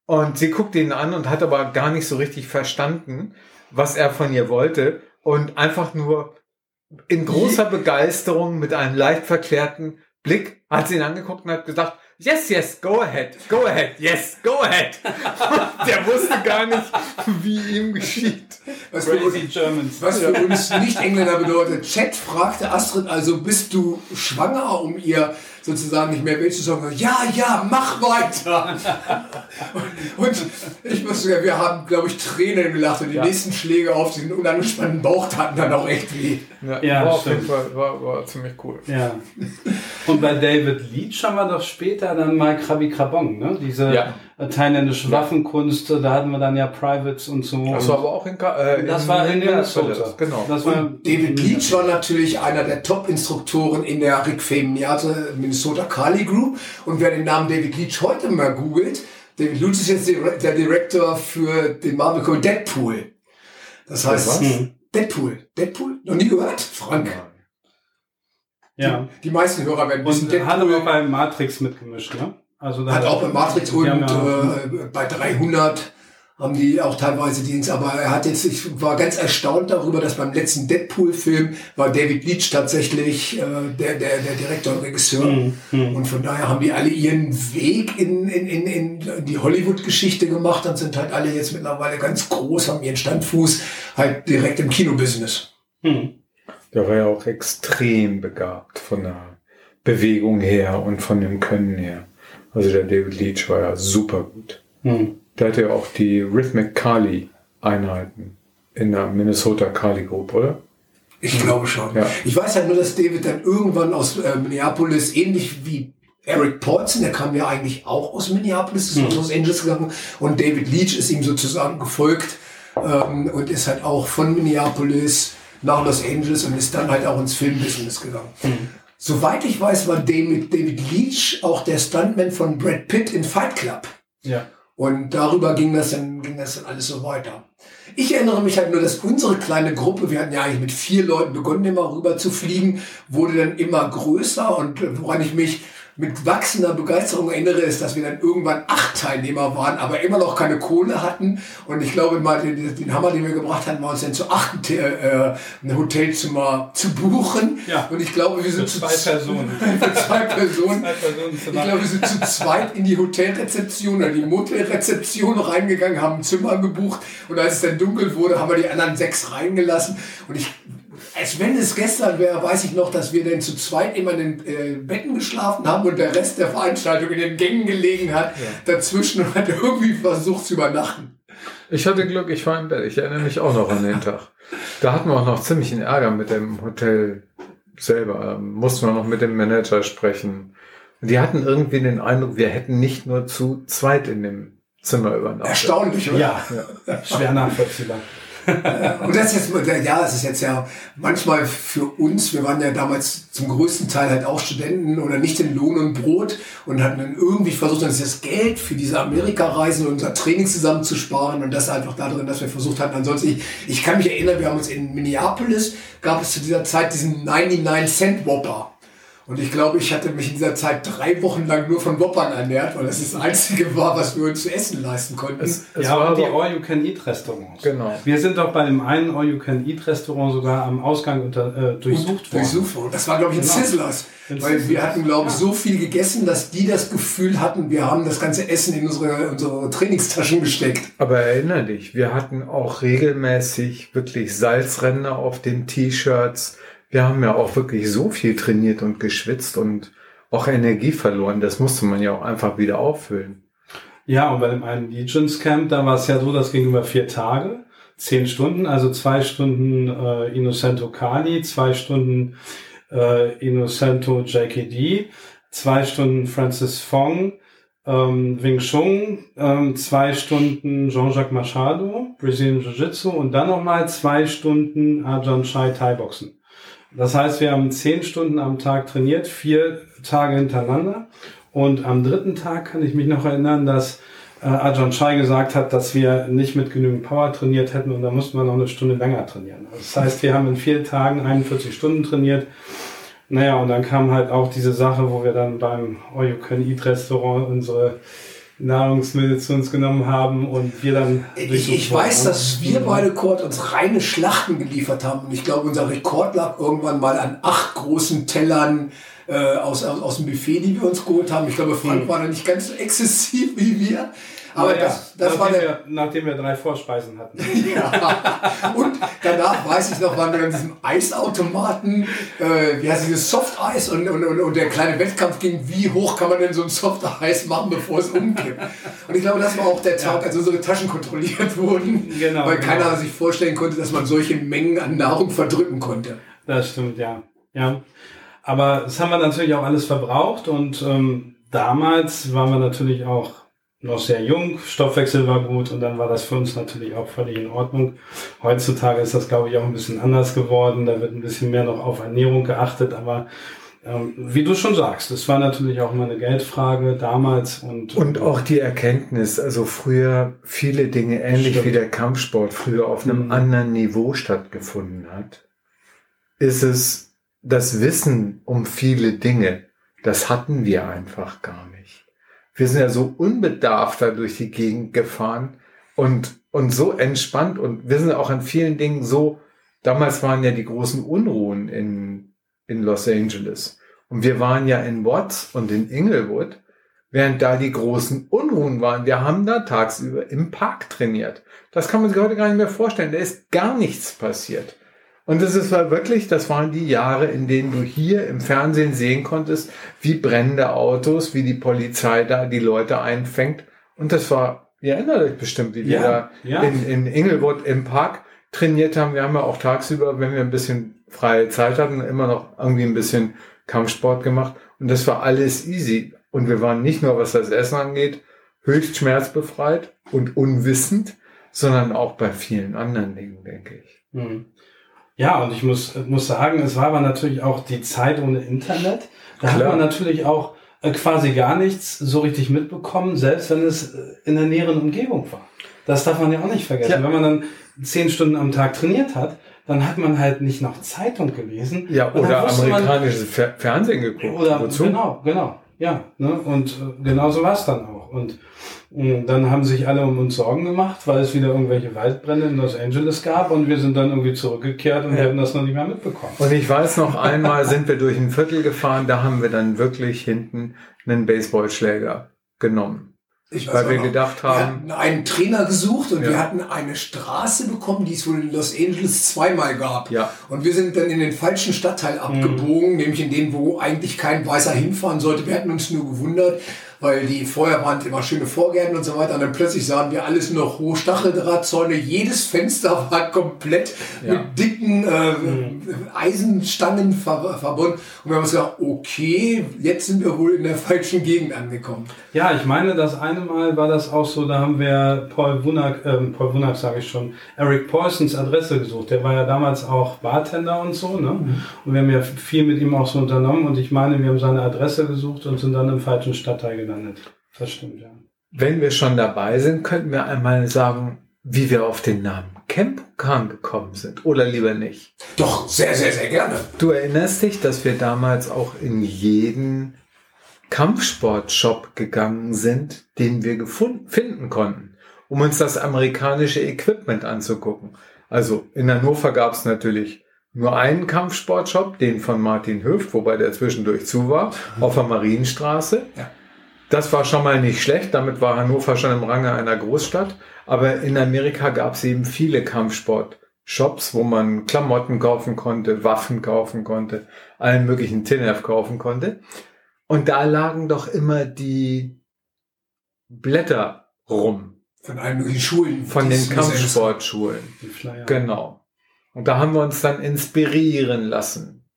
Und sie guckt ihn an und hat aber gar nicht so richtig verstanden, was er von ihr wollte. Und einfach nur in großer <laughs> Begeisterung mit einem leicht verklärten Blick hat sie ihn angeguckt und hat gesagt, yes, yes, go ahead, go ahead, yes, go ahead. <laughs> der wusste gar nicht, wie ihm geschieht. Was für, uns, was für uns Nicht-Engländer bedeutet, Chat fragte Astrid also, bist du schwanger, um ihr sozusagen nicht mehr willst, zu sagen, ja, ja, mach weiter. und, <laughs> und ich muss sagen, wir haben, glaube ich, Tränen gelacht und die ja. nächsten Schläge auf diesen unangespannten Bauch taten dann auch echt weh. Ja, ja war auf jeden Fall war, war ziemlich cool. Ja. Und bei David Leach haben wir doch später dann mal Krabi Krabong, ne? Diese ja. Thailändische Waffenkunst, da hatten wir dann ja Privates und so. Das war aber auch in, äh, das in, war in, in Minnesota. Genau. Das war David Leach war natürlich einer der Top-Instruktoren in der Rick Femiate Minnesota Kali Group. Und wer den Namen David Leach heute mal googelt, David Leach ist jetzt der Director für den Marvel Comic Deadpool. Das heißt, Deadpool. Deadpool? Noch nie gehört? Frank. Ja. Die, die meisten Hörer werden wissen. Und hat aber bei Matrix mitgemischt, ne? Also hat auch bei Matrix und ja äh, bei 300 haben die auch teilweise Dienst. Aber er hat jetzt, ich war ganz erstaunt darüber, dass beim letzten Deadpool-Film war David Leach tatsächlich äh, der, der, der Direktor und Regisseur. Mhm. mhm. Und von daher haben die alle ihren Weg in, in, in, in die Hollywood-Geschichte gemacht und sind halt alle jetzt mittlerweile ganz groß, haben ihren Standfuß halt direkt im Kinobusiness. Mhm. Der war ja auch extrem begabt von der Bewegung her und von dem Können her. Also der David Leach war ja super gut. Mhm. Der hatte ja auch die Rhythmic Kali Einheiten in der Minnesota Kali Group, oder? Ich glaube schon. Ja. Ich weiß halt nur, dass David dann irgendwann aus äh, Minneapolis, ähnlich wie Eric Paulson, der kam ja eigentlich auch aus Minneapolis, ist mhm. aus Los Angeles gegangen und David Leach ist ihm sozusagen gefolgt ähm, und ist halt auch von Minneapolis nach Los Angeles und ist dann halt auch ins Filmbusiness gegangen. Mhm. Soweit ich weiß, war David, David Leach auch der Stuntman von Brad Pitt in Fight Club. Ja. Und darüber ging das dann, ging das dann alles so weiter. Ich erinnere mich halt nur, dass unsere kleine Gruppe, wir hatten ja eigentlich mit vier Leuten begonnen, immer rüber zu fliegen, wurde dann immer größer und woran ich mich mit wachsender Begeisterung erinnere, ist, dass wir dann irgendwann acht Teilnehmer waren, aber immer noch keine Kohle hatten. Und ich glaube mal, den, den Hammer, den wir gebracht hatten, war uns dann zu acht äh, ein Hotelzimmer zu buchen. Ja. Und ich glaube, wir sind für zu zwei Personen. <laughs> für zwei Personen. zwei Personen ich glaube, wir sind zu zweit in die Hotelrezeption oder die Motelrezeption reingegangen, haben ein Zimmer gebucht. Und als es dann dunkel wurde, haben wir die anderen sechs reingelassen. Und ich als wenn es gestern wäre, weiß ich noch, dass wir dann zu zweit immer in den äh, Betten geschlafen haben und der Rest der Veranstaltung in den Gängen gelegen hat, ja. dazwischen und hat irgendwie versucht zu übernachten. Ich hatte Glück, ich war im Bett. Ich erinnere mich auch noch an den Tag. Da hatten wir auch noch ziemlichen Ärger mit dem Hotel selber. Ähm, mussten wir noch mit dem Manager sprechen. Die hatten irgendwie den Eindruck, wir hätten nicht nur zu zweit in dem Zimmer übernachtet. Erstaunlich, oder? Ja, ja. schwer nachvollziehbar und das ist jetzt, ja, es ist jetzt ja manchmal für uns, wir waren ja damals zum größten Teil halt auch Studenten oder nicht in Lohn und Brot und hatten dann irgendwie versucht, uns das Geld für diese Amerika-Reisen und unser Training zusammenzusparen und das einfach darin, dass wir versucht hatten. Ansonsten, ich, ich kann mich erinnern, wir haben uns in Minneapolis, gab es zu dieser Zeit diesen 99 Cent Whopper. Und ich glaube, ich hatte mich in dieser Zeit drei Wochen lang nur von Whoppern ernährt, weil das das Einzige war, was wir uns zu essen leisten konnten. Es, es ja, und die All-You-Can-Eat-Restaurants. Genau. Wir sind doch bei dem einen All-You-Can-Eat-Restaurant sogar am Ausgang unter, äh, durchsucht worden. Durchsucht worden. Das war, glaube ich, ein genau. Sizzlers. Weil wir hatten, glaube ich, ja. so viel gegessen, dass die das Gefühl hatten, wir haben das ganze Essen in unsere, unsere Trainingstaschen gesteckt. Aber erinnere dich, wir hatten auch regelmäßig wirklich Salzränder auf den T-Shirts wir haben ja auch wirklich so viel trainiert und geschwitzt und auch Energie verloren. Das musste man ja auch einfach wieder auffüllen. Ja, und bei dem einen Legions Camp, da war es ja so, das ging über vier Tage, zehn Stunden, also zwei Stunden äh, Innocento Kali, zwei Stunden äh, Innocento JKD, zwei Stunden Francis Fong, ähm, Wing Chun, ähm, zwei Stunden Jean-Jacques Machado, Brazilian Jiu-Jitsu und dann nochmal zwei Stunden Ajahn Chai Thai Boxen. Das heißt, wir haben zehn Stunden am Tag trainiert, vier Tage hintereinander. Und am dritten Tag kann ich mich noch erinnern, dass äh, Ajahn Chai gesagt hat, dass wir nicht mit genügend Power trainiert hätten und da mussten wir noch eine Stunde länger trainieren. Das heißt, wir haben in vier Tagen 41 Stunden trainiert. Naja, und dann kam halt auch diese Sache, wo wir dann beim All You Can Eat Restaurant unsere Nahrungsmittel zu uns genommen haben und wir dann. Ich, ich weiß, dass wir beide, Kurt, uns reine Schlachten geliefert haben. Und ich glaube, unser Rekord lag irgendwann mal an acht großen Tellern äh, aus, aus, aus dem Buffet, die wir uns geholt haben. Ich glaube, Frank hm. war da nicht ganz so exzessiv wie wir. Aber ja, das, das war der, wir, nachdem wir drei Vorspeisen hatten. <laughs> ja. Und danach weiß ich noch, waren wir in diesem Eisautomaten, äh, wie heißt dieses Softeis und, und, und, und der kleine Wettkampf ging, wie hoch kann man denn so ein Softeis machen, bevor es umkippt. Und ich glaube, das war auch der Tag, ja. als unsere Taschen kontrolliert <laughs> wurden, genau, weil keiner genau. sich vorstellen konnte, dass man solche Mengen an Nahrung verdrücken konnte. Das stimmt, ja. ja. Aber das haben wir natürlich auch alles verbraucht und ähm, damals waren wir natürlich auch noch sehr jung, Stoffwechsel war gut und dann war das für uns natürlich auch völlig in Ordnung. Heutzutage ist das, glaube ich, auch ein bisschen anders geworden. Da wird ein bisschen mehr noch auf Ernährung geachtet, aber ähm, wie du schon sagst, es war natürlich auch immer eine Geldfrage damals und und auch die Erkenntnis, also früher viele Dinge ähnlich stimmt. wie der Kampfsport früher auf einem mhm. anderen Niveau stattgefunden hat, ist es das Wissen um viele Dinge, das hatten wir einfach gar nicht wir sind ja so unbedarft da durch die Gegend gefahren und, und so entspannt und wir sind auch an vielen Dingen so, damals waren ja die großen Unruhen in, in Los Angeles und wir waren ja in Watts und in Inglewood, während da die großen Unruhen waren. Wir haben da tagsüber im Park trainiert. Das kann man sich heute gar nicht mehr vorstellen. Da ist gar nichts passiert. Und das ist wirklich, das waren die Jahre, in denen du hier im Fernsehen sehen konntest, wie brennende Autos, wie die Polizei da die Leute einfängt. Und das war, ihr erinnert euch bestimmt, wie wir da ja. In, in Inglewood im Park trainiert haben. Wir haben ja auch tagsüber, wenn wir ein bisschen freie Zeit hatten, immer noch irgendwie ein bisschen Kampfsport gemacht. Und das war alles easy. Und wir waren nicht nur, was das Essen angeht, höchst schmerzbefreit und unwissend, sondern auch bei vielen anderen Dingen, denke ich. Mhm. Ja, und ich muss, muss sagen, es war aber natürlich auch die Zeit ohne Internet. Da Klar. hat man natürlich auch äh, quasi gar nichts so richtig mitbekommen, selbst wenn es äh, in der näheren Umgebung war. Das darf man ja auch nicht vergessen. Ja. Wenn man dann zehn Stunden am Tag trainiert hat, dann hat man halt nicht noch Zeitung gelesen. Ja, oder amerikanisches Fernsehen geguckt. Oder, Wozu? Genau, genau. Ja, ne? und äh, genauso war es dann auch. Und und dann haben sich alle um uns Sorgen gemacht, weil es wieder irgendwelche Waldbrände in Los Angeles gab und wir sind dann irgendwie zurückgekehrt und ja. haben das noch nicht mehr mitbekommen. Und ich weiß noch einmal sind wir durch ein Viertel gefahren, da haben wir dann wirklich hinten einen Baseballschläger genommen. Ich weil wir noch, gedacht haben. Wir hatten einen Trainer gesucht und ja. wir hatten eine Straße bekommen, die es wohl in Los Angeles zweimal gab. Ja. Und wir sind dann in den falschen Stadtteil abgebogen, mhm. nämlich in den, wo eigentlich kein Weißer hinfahren sollte. Wir hatten uns nur gewundert, weil die vorher waren immer schöne Vorgärten und so weiter. Und dann plötzlich sahen wir alles nur hohe Stacheldrahtzäune. Jedes Fenster war komplett ja. mit dicken äh, mhm. Eisenstangen ver verbunden. Und wir haben uns gedacht, okay, jetzt sind wir wohl in der falschen Gegend angekommen. Ja, ich meine, das eine Mal war das auch so, da haben wir Paul Wunak, äh, Paul Wunak sage ich schon, Eric Paulsons Adresse gesucht. Der war ja damals auch Bartender und so. Ne? Mhm. Und wir haben ja viel mit ihm auch so unternommen. Und ich meine, wir haben seine Adresse gesucht und sind dann im falschen Stadtteil gegangen gelandet. Das stimmt, ja. Wenn wir schon dabei sind, könnten wir einmal sagen, wie wir auf den Namen Campokan gekommen sind. Oder lieber nicht? Doch, sehr, sehr, sehr gerne. Du erinnerst dich, dass wir damals auch in jeden Kampfsportshop gegangen sind, den wir gefunden, finden konnten, um uns das amerikanische Equipment anzugucken. Also in Hannover gab es natürlich nur einen Kampfsportshop, den von Martin Höft, wobei der zwischendurch zu war, auf der Marienstraße. Ja. Das war schon mal nicht schlecht, damit war Hannover schon im Range einer Großstadt. Aber in Amerika gab es eben viele Kampfsport-Shops, wo man Klamotten kaufen konnte, Waffen kaufen konnte, allen möglichen Tinef kaufen konnte. Und da lagen doch immer die Blätter rum. Von allen möglichen Schulen. Von den Kampfsportschulen. Genau. Und da haben wir uns dann inspirieren lassen.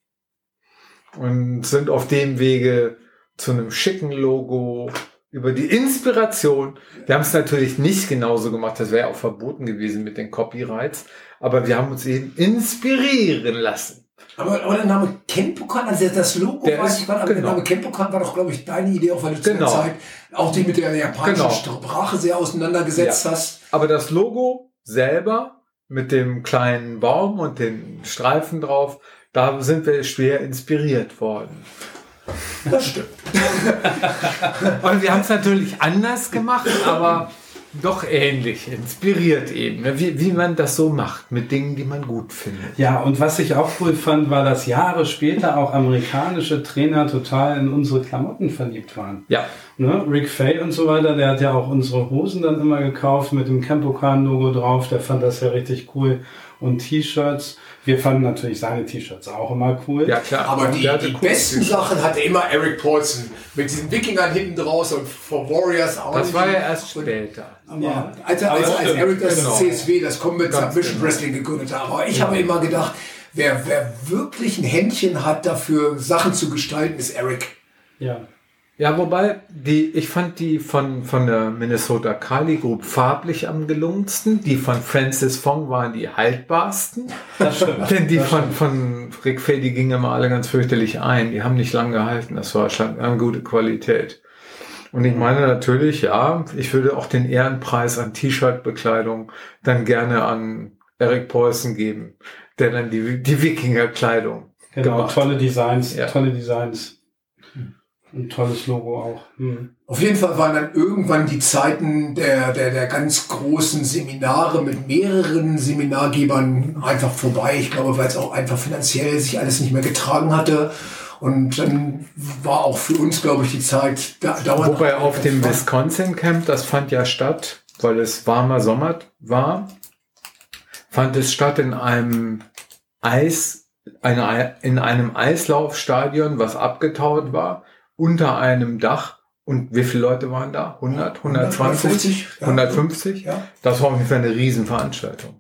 Und sind auf dem Wege zu einem schicken Logo, über die Inspiration. Wir haben es natürlich nicht genauso gemacht, das wäre auch verboten gewesen mit den Copyrights, aber wir haben uns eben inspirieren lassen. Aber, aber der Name Kenpokan, also das Logo der weiß ich, war, aber genau. der Name Kenpokan war doch, glaube ich, deine Idee, auch weil du genau. der Zeit auch dich mit der japanischen genau. Sprache sehr auseinandergesetzt ja. hast. Aber das Logo selber mit dem kleinen Baum und den Streifen drauf, da sind wir schwer inspiriert worden. Das stimmt. Und wir haben es natürlich anders gemacht, aber doch ähnlich, inspiriert eben, ne? wie, wie man das so macht, mit Dingen, die man gut findet. Ja, und was ich auch cool fand, war, dass Jahre später auch amerikanische Trainer total in unsere Klamotten verliebt waren. Ja. Ne? Rick Fay und so weiter, der hat ja auch unsere Hosen dann immer gekauft mit dem Campocan-Logo drauf, der fand das ja richtig cool. Und T-Shirts. Wir fanden natürlich seine T-Shirts auch immer cool. Ja, klar. Aber die, die coole besten. Sachen hatte immer Eric Paulson. Mit diesen Wikingern hinten draus und vor Warriors auch. Das war ja erst später. Aber Ja. als, er- als, als stimmt, Eric das genau. CSW, das Combat Submission genau. Wrestling gegründet hat. Aber ich habe immer gedacht, wer, wer wirklich ein Händchen hat dafür, Sachen zu gestalten, ist Eric. Ja. Ja, wobei, die, ich fand die von, von der Minnesota Kali Group farblich am gelungensten. Die von Francis Fong waren die haltbarsten. Das stimmt. Denn die von, von Rick Fay, die gingen immer alle ganz fürchterlich ein. Die haben nicht lang gehalten. Das war schon eine gute Qualität. Und ich meine natürlich, ja, ich würde auch den Ehrenpreis an T-Shirt-Bekleidung dann gerne an Eric Paulson geben, der dann die, die Wikinger-Kleidung Genau, tolle Designs, Ja. tolle Designs. Ein tolles Logo auch. Hm. Auf jeden Fall waren dann irgendwann die Zeiten der, der, der ganz großen Seminare mit mehreren Seminargebern einfach vorbei. Ich glaube, weil es auch einfach finanziell sich alles nicht mehr getragen hatte. Und dann war auch für uns, glaube ich, die Zeit da, dauernd. Wobei auf dem War- Wisconsin Camp, das fand ja statt, weil es warmer Sommer war, fand es statt in einem Eis, eine, in einem Eislaufstadion, was abgetaut war, unter einem Dach. Und wie viele Leute waren da? 100, 120, 150, ja. 150? Ja, Das war auf jeden Fall eine Riesenveranstaltung.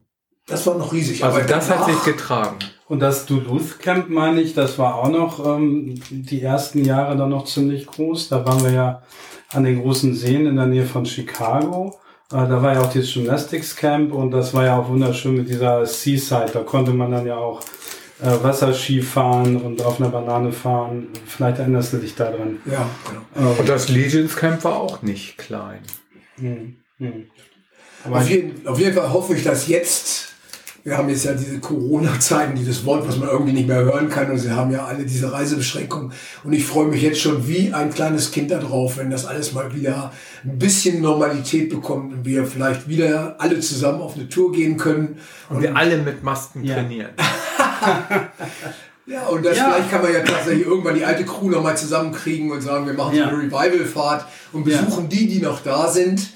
das war noch riesig. Also Aber das hat sich getragen. Und das Duluth Camp, meine ich, das war auch noch ähm, die ersten Jahre dann noch ziemlich groß. Da waren wir ja an den großen Seen in der Nähe von Chicago. Äh, da war ja auch dieses Gymnastics Camp und das war ja auch wunderschön mit dieser Seaside. Da konnte man dann ja auch äh, Wasserski fahren und auf einer Banane fahren. Vielleicht erinnerst du dich daran. Ja, genau. Ähm, Und das Legions Camp war auch nicht klein. hm, hm. Aber Auf jeden, auf jeden Fall hoffe ich, dass jetzt, wir haben jetzt ja diese Corona-Zeiten, dieses Wort, was man irgendwie nicht mehr hören kann, und sie haben ja alle diese Reisebeschränkungen. Und ich freue mich jetzt schon wie ein kleines Kind darauf, wenn das alles mal wieder ein bisschen Normalität bekommt und wir vielleicht wieder alle zusammen auf eine Tour gehen können. Und wir alle mit Masken Ja. trainieren. <laughs> <laughs> Ja, und das Ja. vielleicht kann man ja tatsächlich irgendwann die alte Crew nochmal zusammenkriegen und sagen, wir machen so Ja. eine Revival-Fahrt und besuchen die, die noch da sind.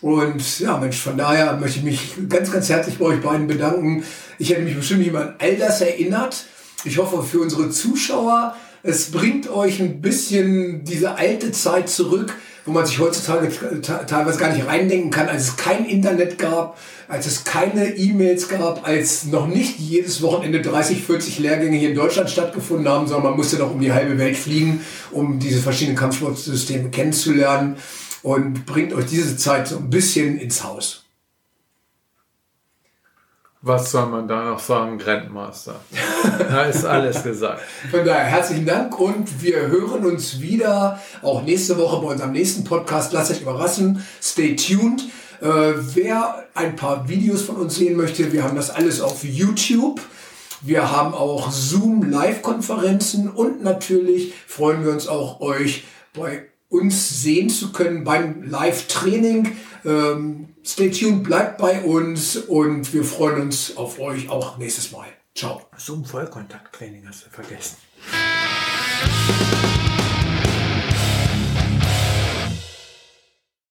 Und ja, Mensch, von daher möchte ich mich ganz, ganz herzlich bei euch beiden bedanken. Ich hätte mich bestimmt nicht mehr an all das erinnert. Ich hoffe für unsere Zuschauer, es bringt euch ein bisschen diese alte Zeit zurück, wo man sich heutzutage te- teilweise gar nicht reindenken kann, als es kein Internet gab, als es keine E-Mails gab, als noch nicht jedes Wochenende 30, 40 Lehrgänge hier in Deutschland stattgefunden haben, sondern man musste doch um die halbe Welt fliegen, um diese verschiedenen Kampfsportsysteme kennenzulernen und bringt euch diese Zeit so ein bisschen ins Haus. Was soll man da noch sagen, Grandmaster? <laughs> Da ist alles gesagt. Von daher herzlichen Dank und wir hören uns wieder auch nächste Woche bei unserem nächsten Podcast. Lasst euch überraschen. Stay tuned. Äh, wer ein paar Videos von uns sehen möchte, wir haben das alles auf YouTube. Wir haben auch Zoom Live-Konferenzen und natürlich freuen wir uns auch, euch bei uns sehen zu können beim Live-Training. Ähm, stay tuned, bleibt bei uns und wir freuen uns auf euch auch nächstes Mal. Ciao. Zoom Vollkontakttraining hast du vergessen.